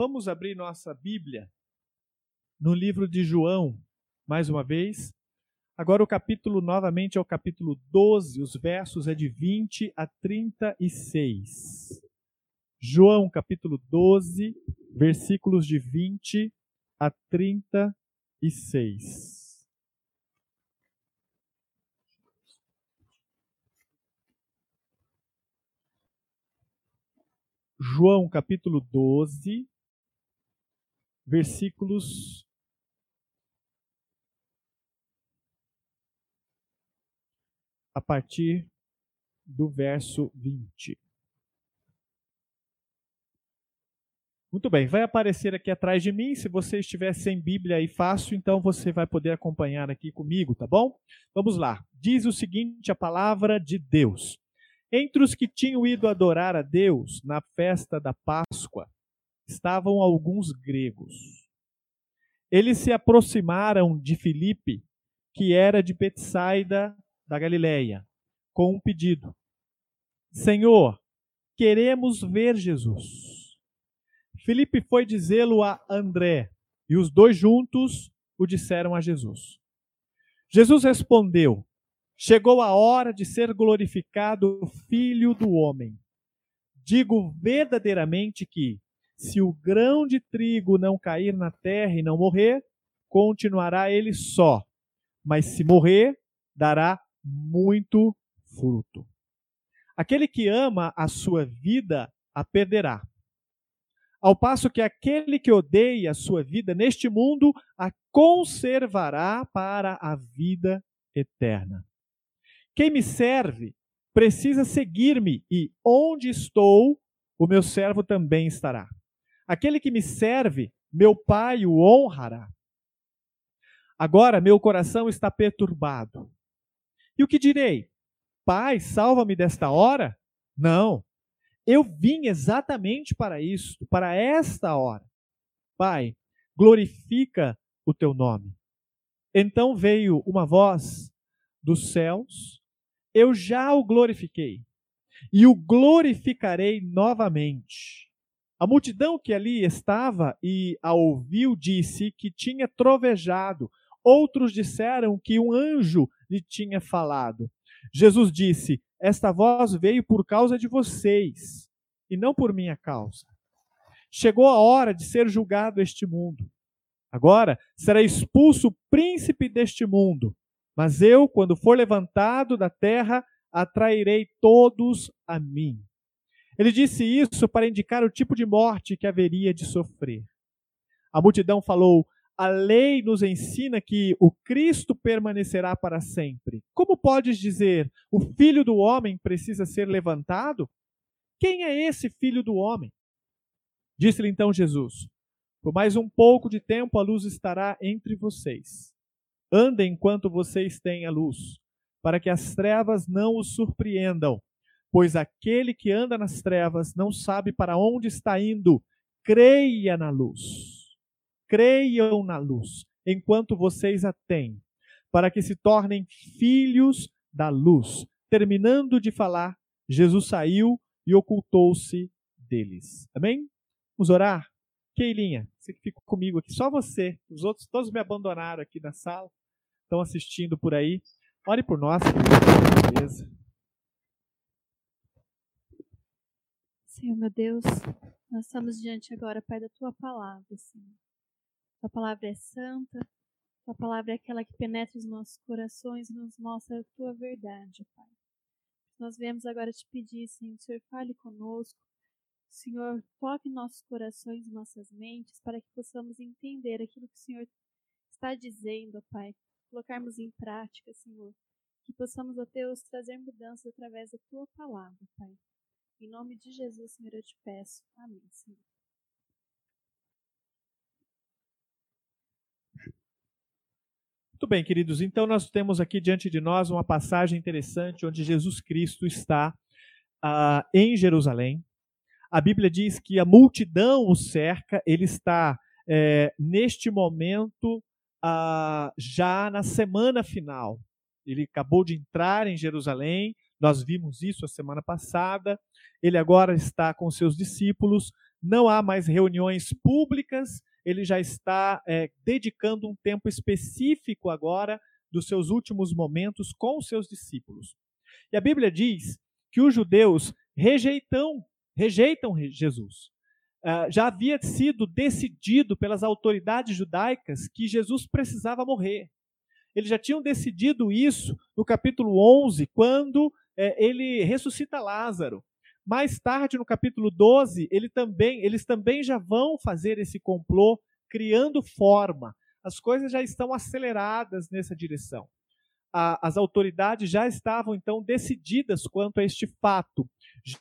vamos abrir nossa Bíblia no livro de João, mais uma vez. Agora o capítulo novamente é o capítulo 12, os versos é de 20 a 36. João, capítulo 12, versículos de 20 a 36. João capítulo 12, versículos a partir do verso 20. Muito bem, vai aparecer aqui atrás de mim. Se você estiver sem Bíblia aí fácil, então você vai poder acompanhar aqui comigo, tá bom? Vamos lá. Diz o seguinte a palavra de Deus. Entre os que tinham ido adorar a Deus na festa da Páscoa estavam alguns gregos. Eles se aproximaram de Filipe, que era de Betsaida da Galileia, com um pedido: Senhor, queremos ver Jesus. Filipe foi dizê-lo a André, e os dois juntos o disseram a Jesus. Jesus respondeu: Chegou a hora de ser glorificado o Filho do Homem. Digo verdadeiramente que, se o grão de trigo não cair na terra e não morrer, continuará ele só, mas se morrer, dará muito fruto. Aquele que ama a sua vida a perderá. Ao passo que aquele que odeia a sua vida neste mundo a conservará para a vida eterna. Quem me serve precisa seguir-me, e onde estou, o meu servo também estará. Aquele que me serve, meu Pai o honrará. Agora meu coração está perturbado. E o que direi? Pai, salva-me desta hora? Não. Eu vim exatamente para isto, para esta hora. Pai, glorifica o teu nome. Então veio uma voz dos céus eu já o glorifiquei e o glorificarei novamente. A multidão que ali estava e a ouviu disse que tinha trovejado. Outros disseram que um anjo lhe tinha falado. Jesus disse: Esta voz veio por causa de vocês e não por minha causa. Chegou a hora de ser julgado este mundo. Agora será expulso o príncipe deste mundo. Mas eu, quando for levantado da terra, atrairei todos a mim. Ele disse isso para indicar o tipo de morte que haveria de sofrer. A multidão falou: A lei nos ensina que o Cristo permanecerá para sempre. Como podes dizer, o filho do homem precisa ser levantado? Quem é esse filho do homem? Disse-lhe então Jesus: Por mais um pouco de tempo a luz estará entre vocês. Andem enquanto vocês têm a luz, para que as trevas não os surpreendam, pois aquele que anda nas trevas não sabe para onde está indo. Creia na luz. Creiam na luz, enquanto vocês a têm, para que se tornem filhos da luz. Terminando de falar, Jesus saiu e ocultou-se deles. Amém? Vamos orar? Keilinha, você que ficou comigo aqui, só você. Os outros todos me abandonaram aqui na sala estão assistindo por aí. Ore por nós, beleza. Senhor meu Deus, nós estamos diante agora, Pai, da Tua palavra, Senhor. Tua palavra é santa, Tua palavra é aquela que penetra os nossos corações e nos mostra a Tua verdade, Pai. Nós viemos agora te pedir, Senhor, Senhor fale conosco, Senhor, toque nossos corações e nossas mentes para que possamos entender aquilo que o Senhor está dizendo, Pai colocarmos em prática, Senhor. Que possamos, ó Deus, trazer mudanças através da tua palavra, Pai. Em nome de Jesus, Senhor, eu te peço. Amém, Senhor. Muito bem, queridos. Então, nós temos aqui diante de nós uma passagem interessante onde Jesus Cristo está uh, em Jerusalém. A Bíblia diz que a multidão o cerca, ele está é, neste momento ah, já na semana final. Ele acabou de entrar em Jerusalém, nós vimos isso a semana passada. Ele agora está com seus discípulos não há mais reuniões públicas, ele já está é, dedicando um tempo específico agora dos seus últimos momentos com os seus discípulos. E a Bíblia diz que os judeus rejeitam, rejeitam Jesus. Uh, já havia sido decidido pelas autoridades judaicas que Jesus precisava morrer. Eles já tinham decidido isso no capítulo 11, quando é, ele ressuscita Lázaro. Mais tarde, no capítulo 12, ele também, eles também já vão fazer esse complô, criando forma. As coisas já estão aceleradas nessa direção. A, as autoridades já estavam, então, decididas quanto a este fato.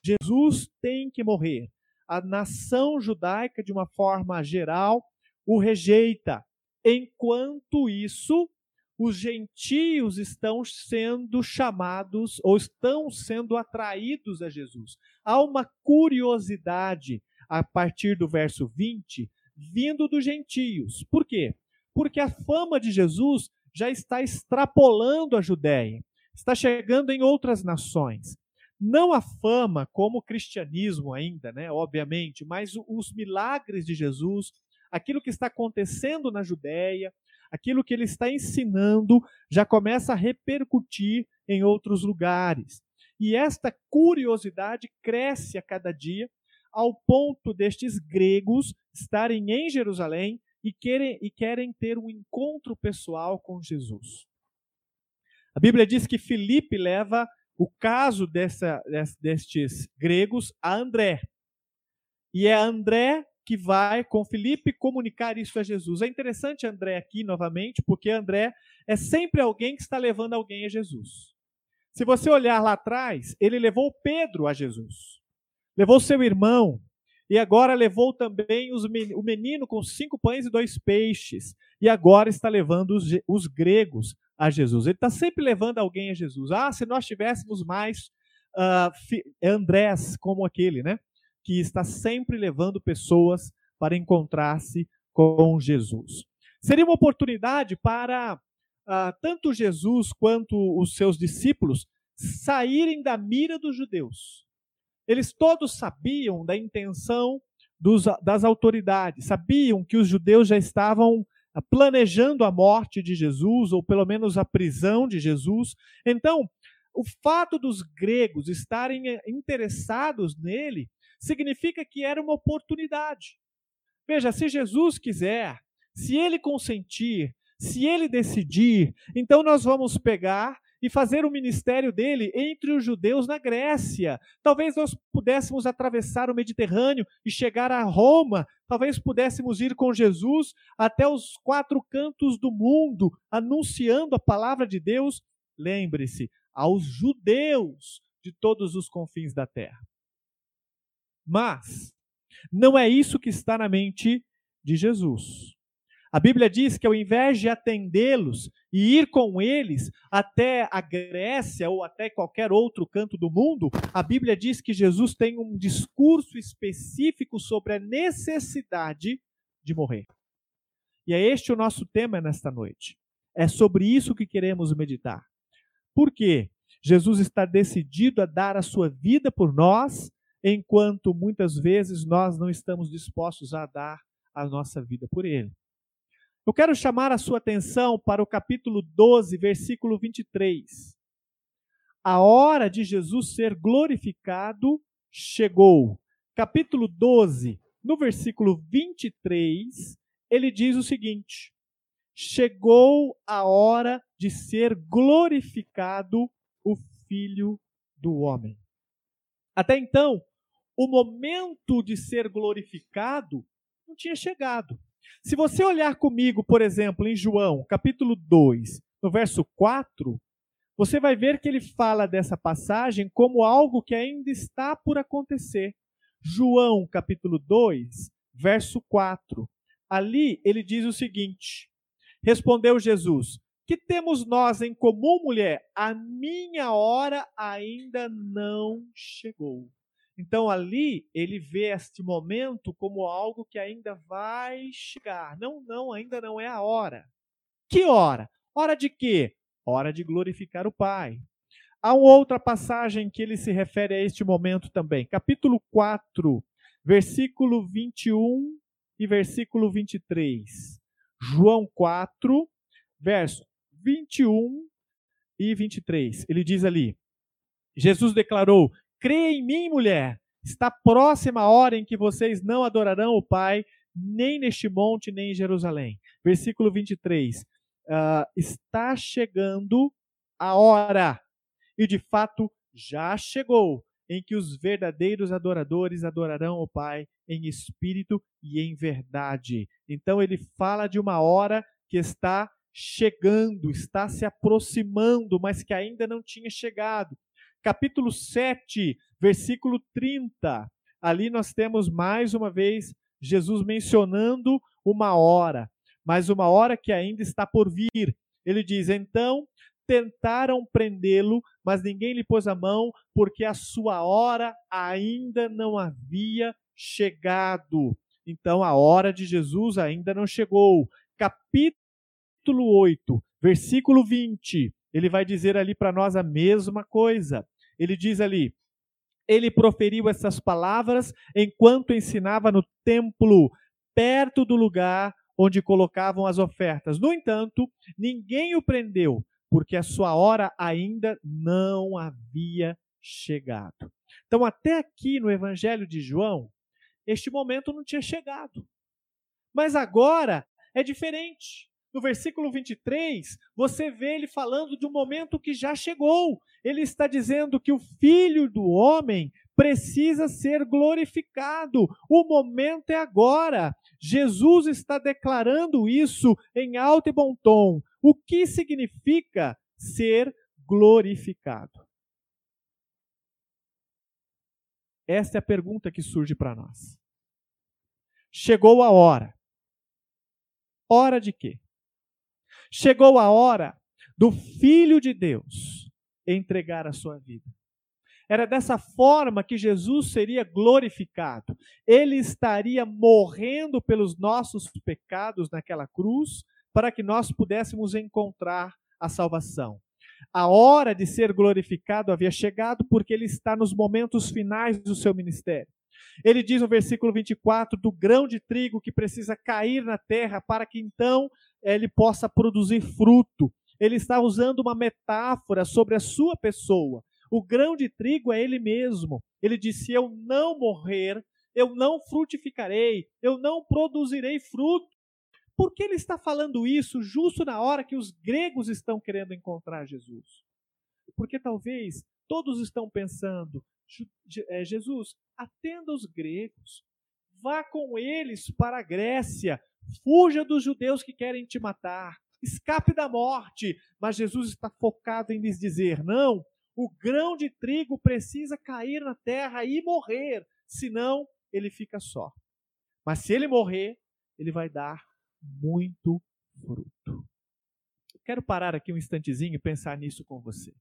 Jesus tem que morrer. A nação judaica, de uma forma geral, o rejeita. Enquanto isso, os gentios estão sendo chamados ou estão sendo atraídos a Jesus. Há uma curiosidade a partir do verso 20, vindo dos gentios. Por quê? Porque a fama de Jesus já está extrapolando a Judéia, está chegando em outras nações. Não a fama como o cristianismo ainda, né, obviamente, mas os milagres de Jesus, aquilo que está acontecendo na Judéia, aquilo que ele está ensinando já começa a repercutir em outros lugares. E esta curiosidade cresce a cada dia, ao ponto destes gregos estarem em Jerusalém e querem, e querem ter um encontro pessoal com Jesus. A Bíblia diz que Filipe leva o caso dessa, destes gregos a André. E é André que vai com Felipe comunicar isso a Jesus. É interessante André aqui novamente, porque André é sempre alguém que está levando alguém a Jesus. Se você olhar lá atrás, ele levou Pedro a Jesus, levou seu irmão, e agora levou também os, o menino com cinco pães e dois peixes, e agora está levando os, os gregos a Jesus. Ele está sempre levando alguém a Jesus. Ah, se nós tivéssemos mais uh, Andrés como aquele, né? Que está sempre levando pessoas para encontrar-se com Jesus. Seria uma oportunidade para uh, tanto Jesus quanto os seus discípulos saírem da mira dos judeus. Eles todos sabiam da intenção dos, das autoridades, sabiam que os judeus já estavam planejando a morte de Jesus, ou pelo menos a prisão de Jesus. Então, o fato dos gregos estarem eh, interessados nele significa que era uma oportunidade. Veja, se Jesus quiser, se ele consentir, se ele decidir, então nós vamos pegar e fazer o ministério dele entre os judeus na Grécia. Talvez nós pudéssemos atravessar o Mediterrâneo e chegar a Roma. Talvez pudéssemos ir com Jesus até os quatro cantos do mundo, anunciando a palavra de Deus. Lembre-se, aos judeus de todos os confins da terra. Mas não é isso que está na mente de Jesus. A Bíblia diz que ao invés de atendê-los e ir com eles até a Grécia ou até qualquer outro canto do mundo, a Bíblia diz que Jesus tem um discurso específico sobre a necessidade de morrer. E é este o nosso tema nesta noite. É sobre isso que queremos meditar. Por quê? Jesus está decidido a dar a sua vida por nós enquanto muitas vezes nós não estamos dispostos a dar a nossa vida por Ele. Eu quero chamar a sua atenção para o capítulo 12, versículo 23. A hora de Jesus ser glorificado chegou. Capítulo 12, no versículo 23, ele diz o seguinte: Chegou a hora de ser glorificado o Filho do Homem. Até então, o momento de ser glorificado não tinha chegado. Se você olhar comigo, por exemplo, em João, capítulo 2, no verso 4, você vai ver que ele fala dessa passagem como algo que ainda está por acontecer. João, capítulo 2, verso 4. Ali ele diz o seguinte: Respondeu Jesus: Que temos nós em comum, mulher? A minha hora ainda não chegou. Então ali ele vê este momento como algo que ainda vai chegar. Não, não, ainda não é a hora. Que hora? Hora de quê? Hora de glorificar o Pai. Há uma outra passagem que ele se refere a este momento também. Capítulo 4, versículo 21 e versículo 23. João 4, verso 21 e 23. Ele diz ali: Jesus declarou: Crê em mim, mulher. Está próxima a hora em que vocês não adorarão o Pai, nem neste monte, nem em Jerusalém. Versículo 23. Uh, ah, está chegando a hora, e de fato já chegou, em que os verdadeiros adoradores adorarão o Pai em espírito e em verdade. Então ele fala de uma hora que está chegando, está se aproximando, mas que ainda não tinha chegado. Capítulo 7, versículo 30. Ali nós temos mais uma vez Jesus mencionando uma hora, mas uma hora que ainda está por vir. Ele diz: Então tentaram prendê-lo, mas ninguém lhe pôs a mão, porque a sua hora ainda não havia chegado. Então a hora de Jesus ainda não chegou. Capítulo 8, versículo 20, ele vai dizer ali para nós a mesma coisa. Ele diz ali: Ele proferiu essas palavras enquanto ensinava no templo, perto do lugar onde colocavam as ofertas. No entanto, ninguém o prendeu, porque a sua hora ainda não havia chegado. Então, até aqui no Evangelho de João, este momento não tinha chegado. Mas agora é diferente. No versículo 23, você vê ele falando de um momento que já chegou. Ele está dizendo que o filho do homem precisa ser glorificado. O momento é agora. Jesus está declarando isso em alto e bom tom. O que significa ser glorificado? Esta é a pergunta que surge para nós. Chegou a hora. Hora de quê? Chegou a hora do Filho de Deus entregar a sua vida. Era dessa forma que Jesus seria glorificado. Ele estaria morrendo pelos nossos pecados naquela cruz, para que nós pudéssemos encontrar a salvação. A hora de ser glorificado havia chegado porque ele está nos momentos finais do seu ministério. Ele diz no versículo 24 do grão de trigo que precisa cair na terra para que então ele possa produzir fruto. Ele está usando uma metáfora sobre a sua pessoa. O grão de trigo é ele mesmo. Ele disse: Se eu não morrer, eu não frutificarei, eu não produzirei fruto. Por que ele está falando isso justo na hora que os gregos estão querendo encontrar Jesus? Porque talvez todos estão pensando: Jesus, atenda os gregos, vá com eles para a Grécia, fuja dos judeus que querem te matar, escape da morte. Mas Jesus está focado em lhes dizer: não, o grão de trigo precisa cair na terra e morrer, senão ele fica só. Mas se ele morrer, ele vai dar muito fruto. quero parar aqui um instantezinho e pensar nisso com você.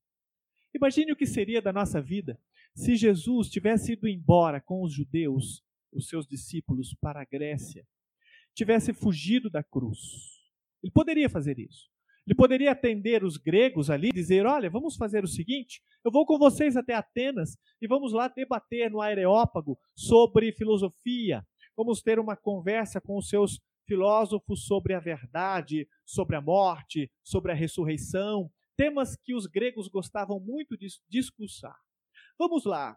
Imagine o que seria da nossa vida se Jesus tivesse ido embora com os judeus, os seus discípulos, para a Grécia, tivesse fugido da cruz. Ele poderia fazer isso. Ele poderia atender os gregos ali e dizer: Olha, vamos fazer o seguinte, eu vou com vocês até Atenas e vamos lá debater no Areópago sobre filosofia. Vamos ter uma conversa com os seus filósofos sobre a verdade, sobre a morte, sobre a ressurreição, temas que os gregos gostavam muito de discursar. Vamos lá.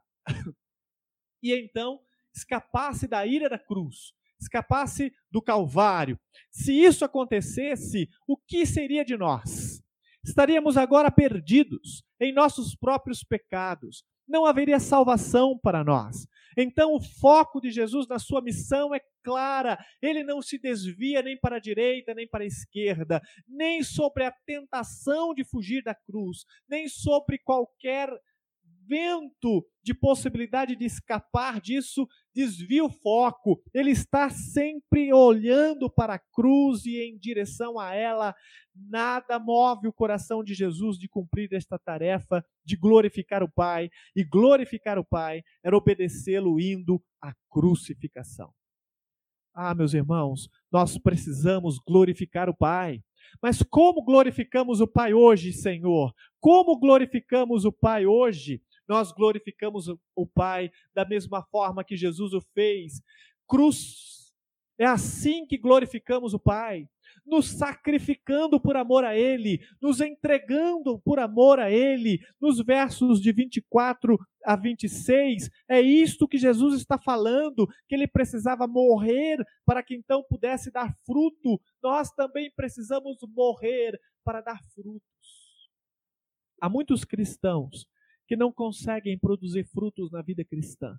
E então escapasse da ira da cruz, escapasse do Calvário. Se isso acontecesse, o que seria de nós? Estaríamos agora perdidos em nossos próprios pecados. Não haveria salvação para nós. Então, o foco de Jesus na sua missão é clara. Ele não se desvia nem para a direita, nem para a esquerda, nem sobre a tentação de fugir da cruz, nem sobre qualquer vento de possibilidade de escapar disso desvia o foco. Ele está sempre olhando para a cruz e em direção a ela. Nada move o coração de Jesus de cumprir esta tarefa de glorificar o Pai. E glorificar o Pai era obedecê-lo indo à crucificação. Ah, meus irmãos, nós precisamos glorificar o Pai. Mas como glorificamos o Pai hoje, Senhor? Como glorificamos o Pai hoje? Nós glorificamos o Pai da mesma forma que Jesus o fez. Cruz, é assim que glorificamos o Pai nos sacrificando por amor a Ele, nos entregando por amor a Ele. Nos versos de 24 a 26, é isto que Jesus está falando, que ele precisava morrer para que então pudesse dar fruto. Nós também precisamos morrer para dar frutos. Há muitos cristãos que não conseguem produzir frutos na vida cristã,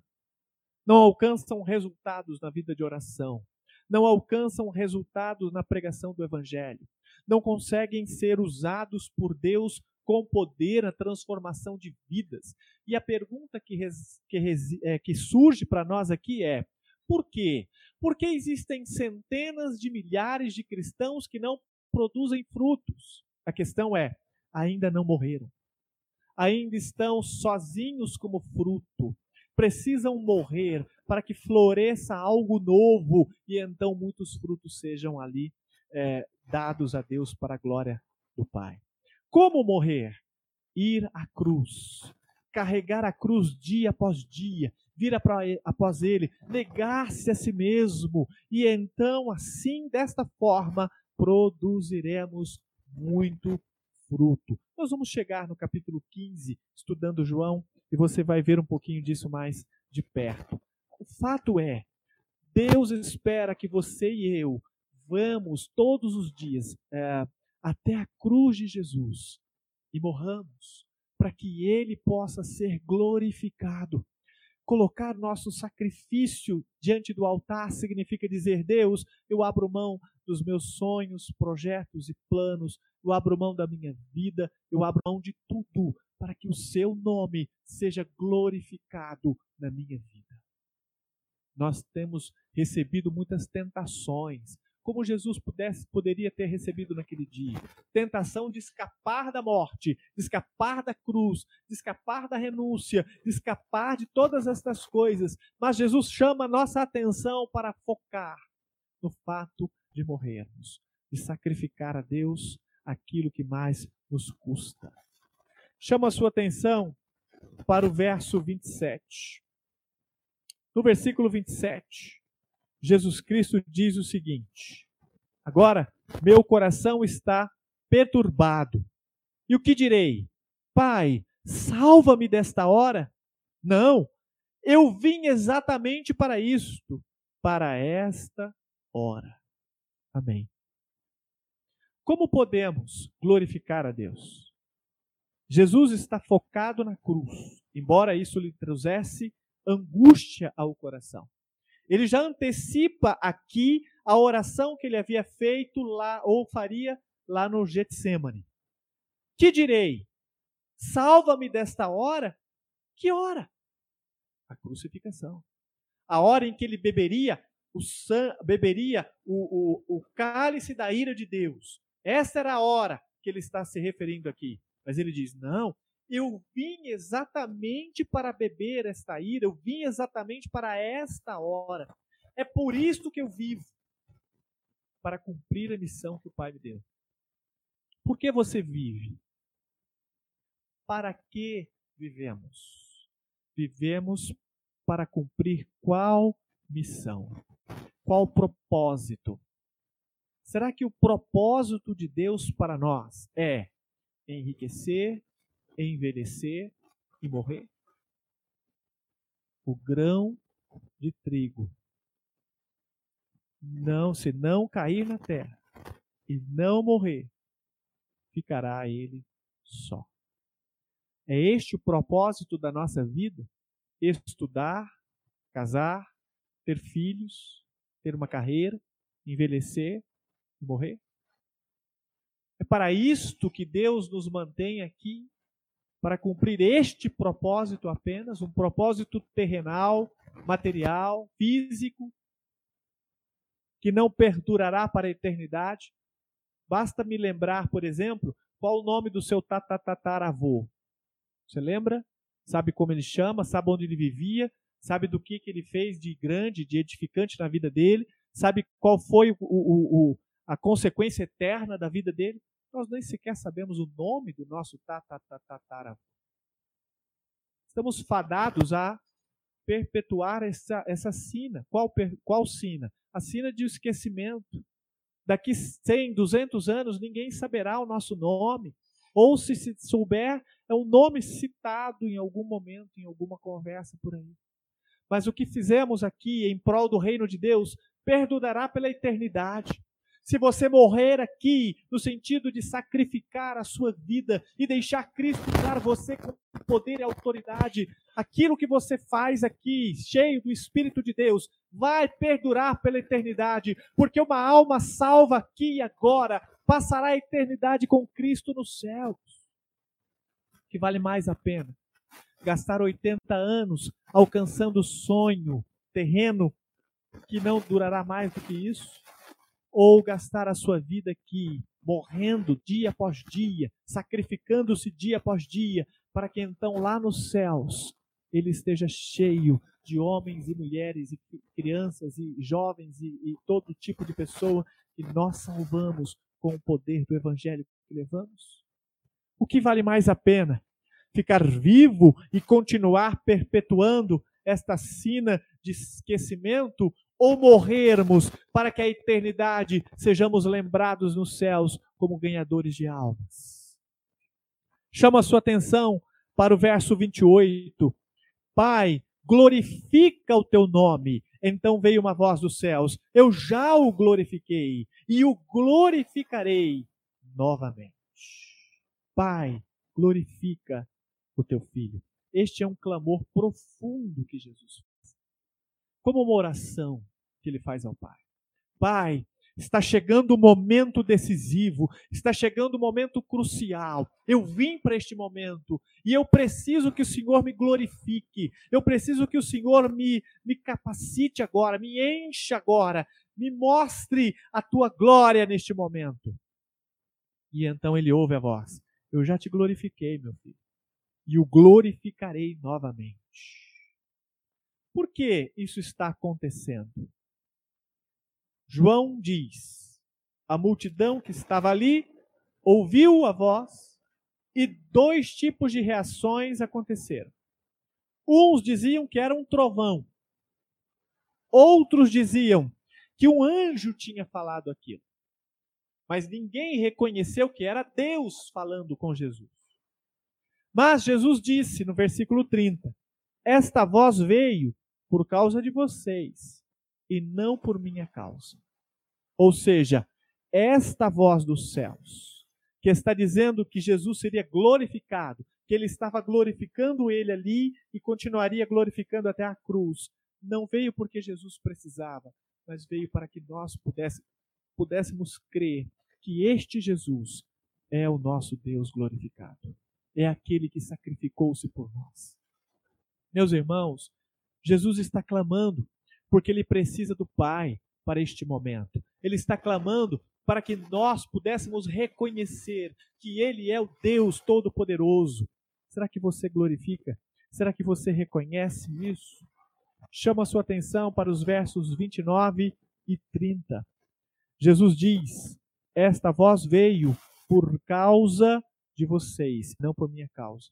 não alcançam resultados na vida de oração, não alcançam resultados na pregação do Evangelho, não conseguem ser usados por Deus com poder na transformação de vidas. E a pergunta que, res, que, res, é, que surge para nós aqui é: por quê? Porque existem centenas de milhares de cristãos que não produzem frutos. A questão é: ainda não morreram. Ainda estão sozinhos como fruto. Precisam morrer para que floresça algo novo e então muitos frutos sejam ali é, dados a Deus para a glória do Pai. Como morrer? Ir à cruz, carregar a cruz dia após dia, vir após ele, negar-se a si mesmo, e então, assim, desta forma, produziremos muito fruto. Nós vamos chegar no capítulo 15, estudando João, e você vai ver um pouquinho disso mais de perto. O fato é, Deus espera que você e eu vamos todos os dias é, até a cruz de Jesus e morramos para que Ele possa ser glorificado. Colocar nosso sacrifício diante do altar significa dizer: Deus, eu abro mão dos meus sonhos, projetos e planos, eu abro mão da minha vida, eu abro mão de tudo para que o Seu nome seja glorificado na minha vida nós temos recebido muitas tentações, como Jesus pudesse, poderia ter recebido naquele dia. Tentação de escapar da morte, de escapar da cruz, de escapar da renúncia, de escapar de todas estas coisas. Mas Jesus chama a nossa atenção para focar no fato de morrermos, de sacrificar a Deus aquilo que mais nos custa. Chama a sua atenção para o verso 27. No versículo 27, Jesus Cristo diz o seguinte: Agora meu coração está perturbado. E o que direi? Pai, salva-me desta hora? Não, eu vim exatamente para isto, para esta hora. Amém. Como podemos glorificar a Deus? Jesus está focado na cruz, embora isso lhe trouxesse angústia ao coração. Ele já antecipa aqui a oração que ele havia feito lá, ou faria lá no Getsemane. Que direi? Salva-me desta hora? Que hora? A crucificação. A hora em que ele beberia o beberia o, o, o cálice da ira de Deus. Essa era a hora que ele está se referindo aqui. Mas ele diz: não, eu vim exatamente para beber esta ira, eu vim exatamente para esta hora. É por isso que eu vivo para cumprir a missão que o Pai me deu. Por que você vive? Para que vivemos? Vivemos para cumprir qual missão? Qual propósito? Será que o propósito de Deus para nós é enriquecer, envelhecer e morrer? O grão de trigo não, se não cair na terra e não morrer, ficará ele só. É este o propósito da nossa vida? Estudar, casar, ter filhos, ter uma carreira, envelhecer e morrer? É para isto que Deus nos mantém aqui para cumprir este propósito apenas, um propósito terrenal, material, físico, que não perdurará para a eternidade. Basta me lembrar, por exemplo, qual o nome do seu tatataravô. Você lembra? Sabe como ele chama? Sabe onde ele vivia? Sabe do que, que ele fez de grande, de edificante na vida dele? Sabe qual foi o, o, o, a consequência eterna da vida dele? Nós nem sequer sabemos o nome do nosso tatatatataravô. estamos fadados a perpetuar essa, essa sina. Qual, qual sina? A sina de esquecimento. Daqui 100, 200 anos, ninguém saberá o nosso nome. Ou se souber, é um nome citado em algum momento, em alguma conversa por aí. Mas o que fizemos aqui em prol do reino de Deus perdurará pela eternidade. Se você morrer aqui, no sentido de sacrificar a sua vida e deixar Cristo dar você com poder e autoridade, aquilo que você faz aqui, cheio do Espírito de Deus, vai perdurar pela eternidade, porque uma alma salva aqui e agora passará a eternidade com Cristo nos céus. Que vale mais a pena gastar 80 anos alcançando o sonho terreno que não durará mais do que isso? Ou gastar a sua vida aqui, morrendo dia após dia, sacrificando-se dia após dia, para que então lá nos céus ele esteja cheio de homens e mulheres, e crianças e jovens e, e todo tipo de pessoa que nós salvamos com o poder do evangelho que levamos? O que vale mais a pena? Ficar vivo e continuar perpetuando esta sina de esquecimento ou morrermos para que a eternidade sejamos lembrados nos céus como ganhadores de almas. Chama a sua atenção para o verso 28. Pai, glorifica o teu nome. Então veio uma voz dos céus: Eu já o glorifiquei e o glorificarei novamente. Pai, glorifica o teu filho. Este é um clamor profundo que Jesus faz. Como uma oração que ele faz ao Pai. Pai, está chegando o momento decisivo, está chegando o momento crucial. Eu vim para este momento e eu preciso que o Senhor me glorifique, eu preciso que o Senhor me, me capacite agora, me encha agora, me mostre a tua glória neste momento. E então ele ouve a voz: Eu já te glorifiquei, meu filho e o glorificarei novamente. Por que isso está acontecendo? João diz: a multidão que estava ali ouviu a voz e dois tipos de reações aconteceram. Uns diziam que era um trovão, outros diziam que um anjo tinha falado aquilo. Mas ninguém reconheceu que era Deus falando com Jesus. Mas Jesus disse no versículo 30: Esta voz veio por causa de vocês e não por minha causa. Ou seja, esta voz dos céus, que está dizendo que Jesus seria glorificado, que ele estava glorificando ele ali e continuaria glorificando até a cruz, não veio porque Jesus precisava, mas veio para que nós pudéssemos, crer que este Jesus é o nosso Deus glorificado é aquele que sacrificou-se por nós. Meus irmãos, Jesus está clamando porque ele precisa do Pai para este momento. Ele está clamando para que nós pudéssemos reconhecer que ele é o Deus Todo-Poderoso. Será que você glorifica? Será que você reconhece isso? Chama a sua atenção para os versos 29 e 30. Jesus diz: Esta voz veio por causa de vocês, não por minha causa.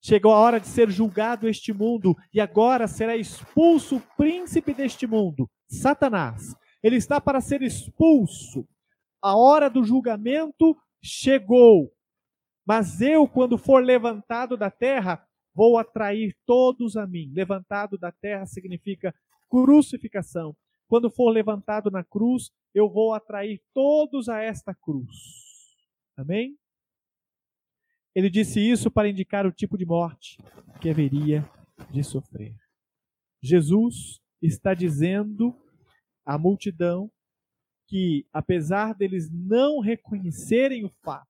Chegou a hora de ser julgado este mundo, e agora será expulso o príncipe deste mundo, Satanás. Ele está para ser expulso. A hora do julgamento chegou. Mas eu, quando for levantado da terra, vou atrair todos a mim. Levantado da terra significa crucificação. Quando for levantado na cruz, eu vou atrair todos a esta cruz. Amém? Ele disse isso para indicar o tipo de morte que haveria de sofrer. Jesus está dizendo à multidão que, apesar deles não reconhecerem o fato,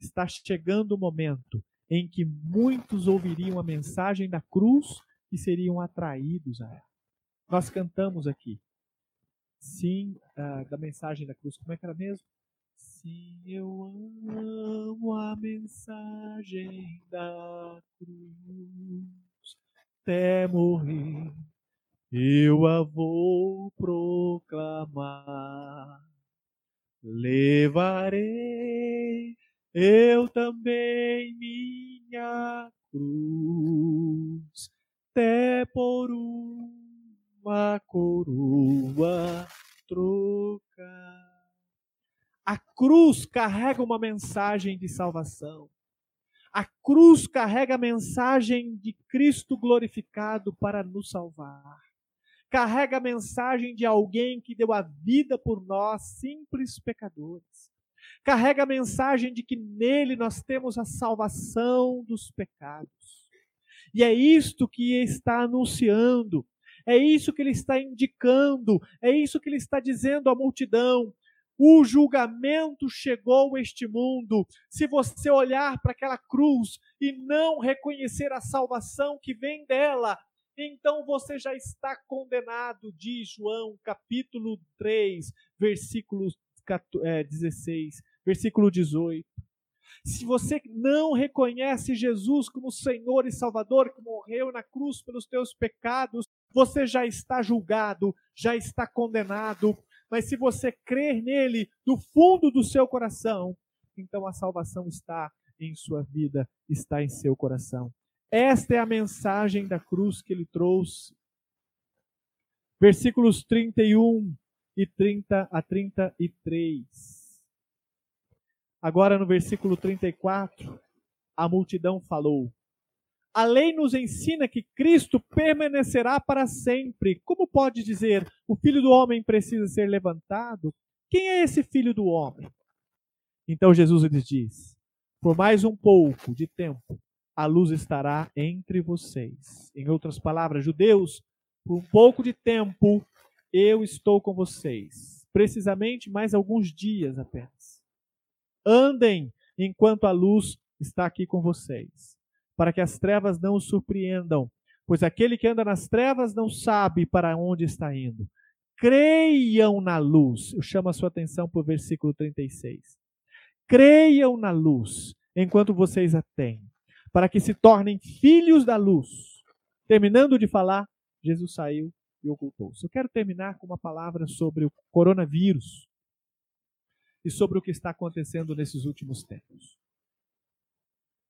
está chegando o momento em que muitos ouviriam a mensagem da cruz e seriam atraídos a ela. Nós cantamos aqui, sim, uh, da mensagem da cruz. Como é que era mesmo? Sim, eu amo a mensagem da cruz até morrer. Eu a vou proclamar. Levarei eu também minha cruz, até por uma coroa trocar. A cruz carrega uma mensagem de salvação. A cruz carrega a mensagem de Cristo glorificado para nos salvar. Carrega a mensagem de alguém que deu a vida por nós, simples pecadores. Carrega a mensagem de que nele nós temos a salvação dos pecados. E é isto que está anunciando, é isso que ele está indicando, é isso que ele está dizendo à multidão. O julgamento chegou a este mundo. Se você olhar para aquela cruz e não reconhecer a salvação que vem dela, então você já está condenado, diz João, capítulo 3, versículo 16, é, versículo 18. Se você não reconhece Jesus como Senhor e Salvador, que morreu na cruz pelos teus pecados, você já está julgado, já está condenado, mas se você crer nele do fundo do seu coração, então a salvação está em sua vida, está em seu coração. Esta é a mensagem da cruz que ele trouxe. Versículos 31 e 30 a 33. Agora no versículo 34, a multidão falou: a lei nos ensina que Cristo permanecerá para sempre. Como pode dizer, o filho do homem precisa ser levantado? Quem é esse filho do homem? Então Jesus lhes diz: Por mais um pouco de tempo, a luz estará entre vocês. Em outras palavras, judeus, por um pouco de tempo, eu estou com vocês. Precisamente mais alguns dias apenas. Andem enquanto a luz está aqui com vocês para que as trevas não o surpreendam, pois aquele que anda nas trevas não sabe para onde está indo. Creiam na luz. Eu chamo a sua atenção para o versículo 36. Creiam na luz enquanto vocês a têm, para que se tornem filhos da luz. Terminando de falar, Jesus saiu e ocultou-se. Eu quero terminar com uma palavra sobre o coronavírus e sobre o que está acontecendo nesses últimos tempos.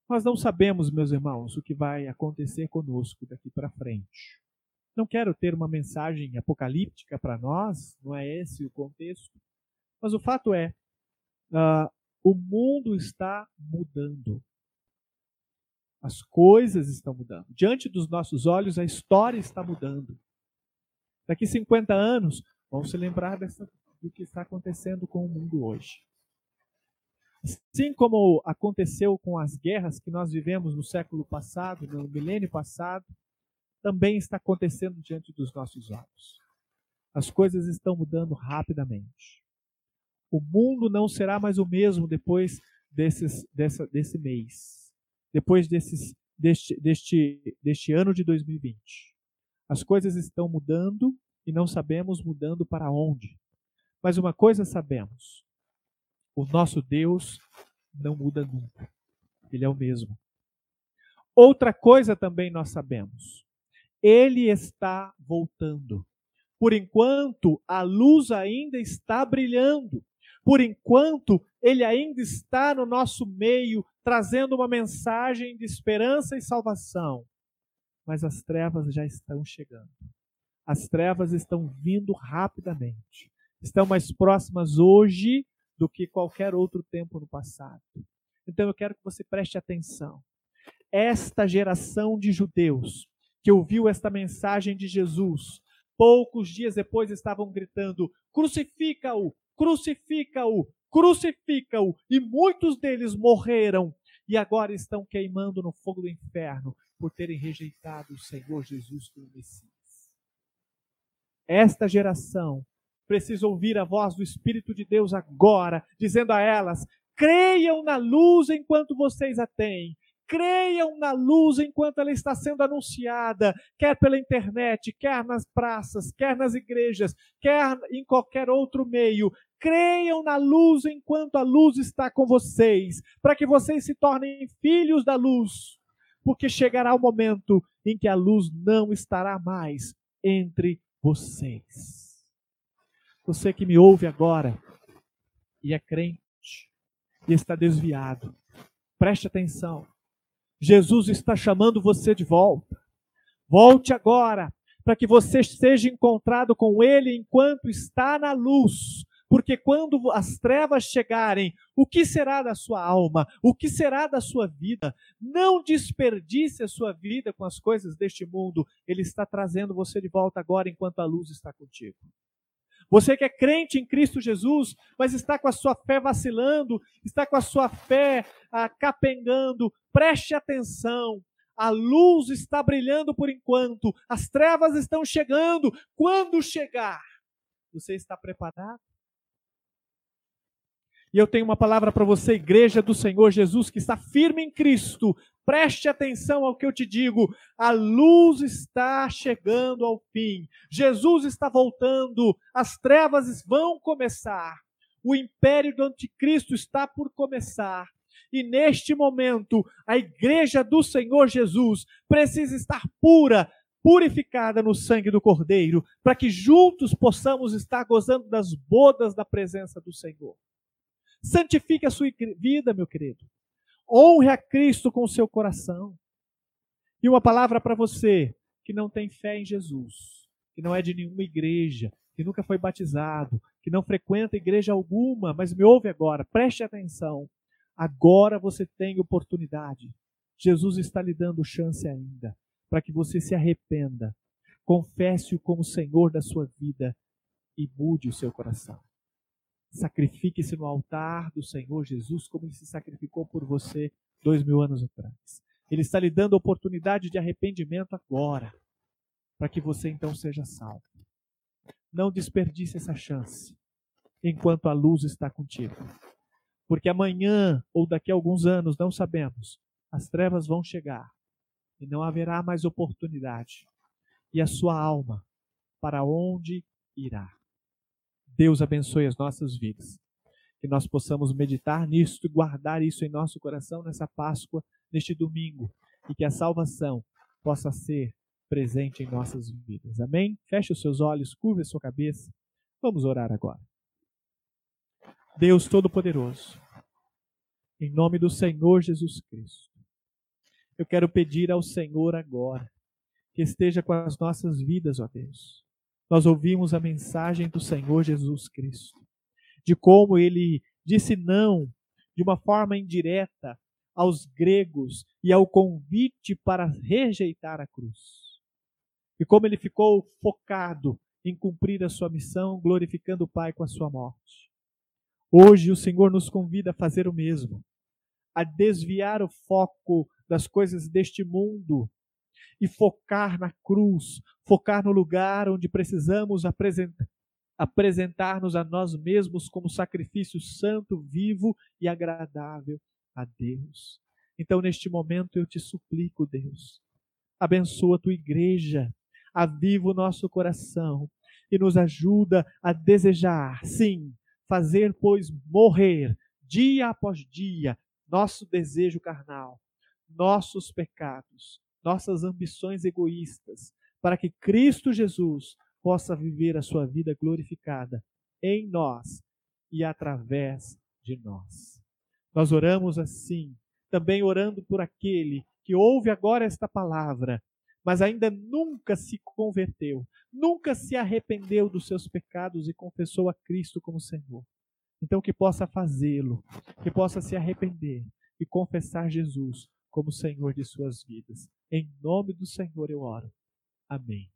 Nós não sabemos, meus irmãos, o que vai acontecer conosco daqui para frente. Não quero ter uma mensagem apocalíptica para nós, não é esse o contexto. Mas o fato é, uh, o mundo está mudando. As coisas estão mudando. Diante dos nossos olhos, a história está mudando. Daqui 50 anos, vamos se lembrar dessa, do que está acontecendo com o mundo hoje. Assim como aconteceu com as guerras que nós vivemos no século passado, no milênio passado, também está acontecendo diante dos nossos olhos. As coisas estão mudando rapidamente. O mundo não será mais o mesmo depois desses, dessa, desse mês, depois desses, deste, deste, deste ano de 2020. As coisas estão mudando e não sabemos mudando para onde. Mas uma coisa sabemos: o nosso Deus não muda nunca. Ele é o mesmo. Outra coisa também nós sabemos. Ele está voltando. Por enquanto, a luz ainda está brilhando. Por enquanto, ele ainda está no nosso meio, trazendo uma mensagem de esperança e salvação. Mas as trevas já estão chegando. As trevas estão vindo rapidamente. Estão mais próximas hoje do que qualquer outro tempo no passado. Então eu quero que você preste atenção. Esta geração de judeus que ouviu esta mensagem de Jesus, poucos dias depois estavam gritando: crucifica-o, crucifica-o, crucifica-o, e muitos deles morreram e agora estão queimando no fogo do inferno por terem rejeitado o Senhor Jesus como Messias. Esta geração precisa ouvir a voz do Espírito de Deus agora, dizendo a elas: creiam na luz enquanto vocês a têm. Creiam na luz enquanto ela está sendo anunciada, quer pela internet, quer nas praças, quer nas igrejas, quer em qualquer outro meio. Creiam na luz enquanto a luz está com vocês, para que vocês se tornem filhos da luz, porque chegará o momento em que a luz não estará mais entre vocês. Você que me ouve agora e é crente e está desviado, preste atenção. Jesus está chamando você de volta. Volte agora, para que você seja encontrado com Ele enquanto está na luz. Porque quando as trevas chegarem, o que será da sua alma? O que será da sua vida? Não desperdice a sua vida com as coisas deste mundo. Ele está trazendo você de volta agora enquanto a luz está contigo. Você que é crente em Cristo Jesus, mas está com a sua fé vacilando, está com a sua fé ah, capengando, preste atenção. A luz está brilhando por enquanto, as trevas estão chegando. Quando chegar, você está preparado? E eu tenho uma palavra para você, igreja do Senhor Jesus, que está firme em Cristo. Preste atenção ao que eu te digo. A luz está chegando ao fim. Jesus está voltando. As trevas vão começar. O império do anticristo está por começar. E neste momento, a igreja do Senhor Jesus precisa estar pura, purificada no sangue do Cordeiro, para que juntos possamos estar gozando das bodas da presença do Senhor. Santifique a sua vida, meu querido. Honre a Cristo com o seu coração. E uma palavra para você que não tem fé em Jesus, que não é de nenhuma igreja, que nunca foi batizado, que não frequenta igreja alguma, mas me ouve agora, preste atenção. Agora você tem oportunidade. Jesus está lhe dando chance ainda para que você se arrependa, confesse-o como Senhor da sua vida e mude o seu coração. Sacrifique-se no altar do Senhor Jesus, como ele se sacrificou por você dois mil anos atrás. Ele está lhe dando oportunidade de arrependimento agora, para que você então seja salvo. Não desperdice essa chance, enquanto a luz está contigo. Porque amanhã ou daqui a alguns anos, não sabemos, as trevas vão chegar e não haverá mais oportunidade. E a sua alma, para onde irá? Deus abençoe as nossas vidas. Que nós possamos meditar nisso e guardar isso em nosso coração nessa Páscoa, neste domingo. E que a salvação possa ser presente em nossas vidas. Amém? Feche os seus olhos, curva a sua cabeça. Vamos orar agora. Deus Todo-Poderoso, em nome do Senhor Jesus Cristo, eu quero pedir ao Senhor agora que esteja com as nossas vidas, ó Deus nós ouvimos a mensagem do Senhor Jesus Cristo, de como ele disse não de uma forma indireta aos gregos e ao convite para rejeitar a cruz. E como ele ficou focado em cumprir a sua missão, glorificando o Pai com a sua morte. Hoje o Senhor nos convida a fazer o mesmo, a desviar o foco das coisas deste mundo e focar na cruz, focar no lugar onde precisamos apresentar apresentar-nos a nós mesmos como sacrifício santo, vivo e agradável a Deus. Então, neste momento, eu te suplico, Deus, abençoa a tua igreja, aviva o nosso coração e nos ajuda a desejar, sim, fazer, pois, morrer dia após dia nosso desejo carnal, nossos pecados, nossas ambições egoístas, para que Cristo Jesus possa viver a sua vida glorificada em nós e através de nós. Nós oramos assim, também orando por aquele que ouve agora esta palavra, mas ainda nunca se converteu, nunca se arrependeu dos seus pecados e confessou a Cristo como Senhor. Então, que possa fazê-lo, que possa se arrepender e confessar Jesus como Senhor de suas vidas. Em nome do Senhor eu oro. Amém.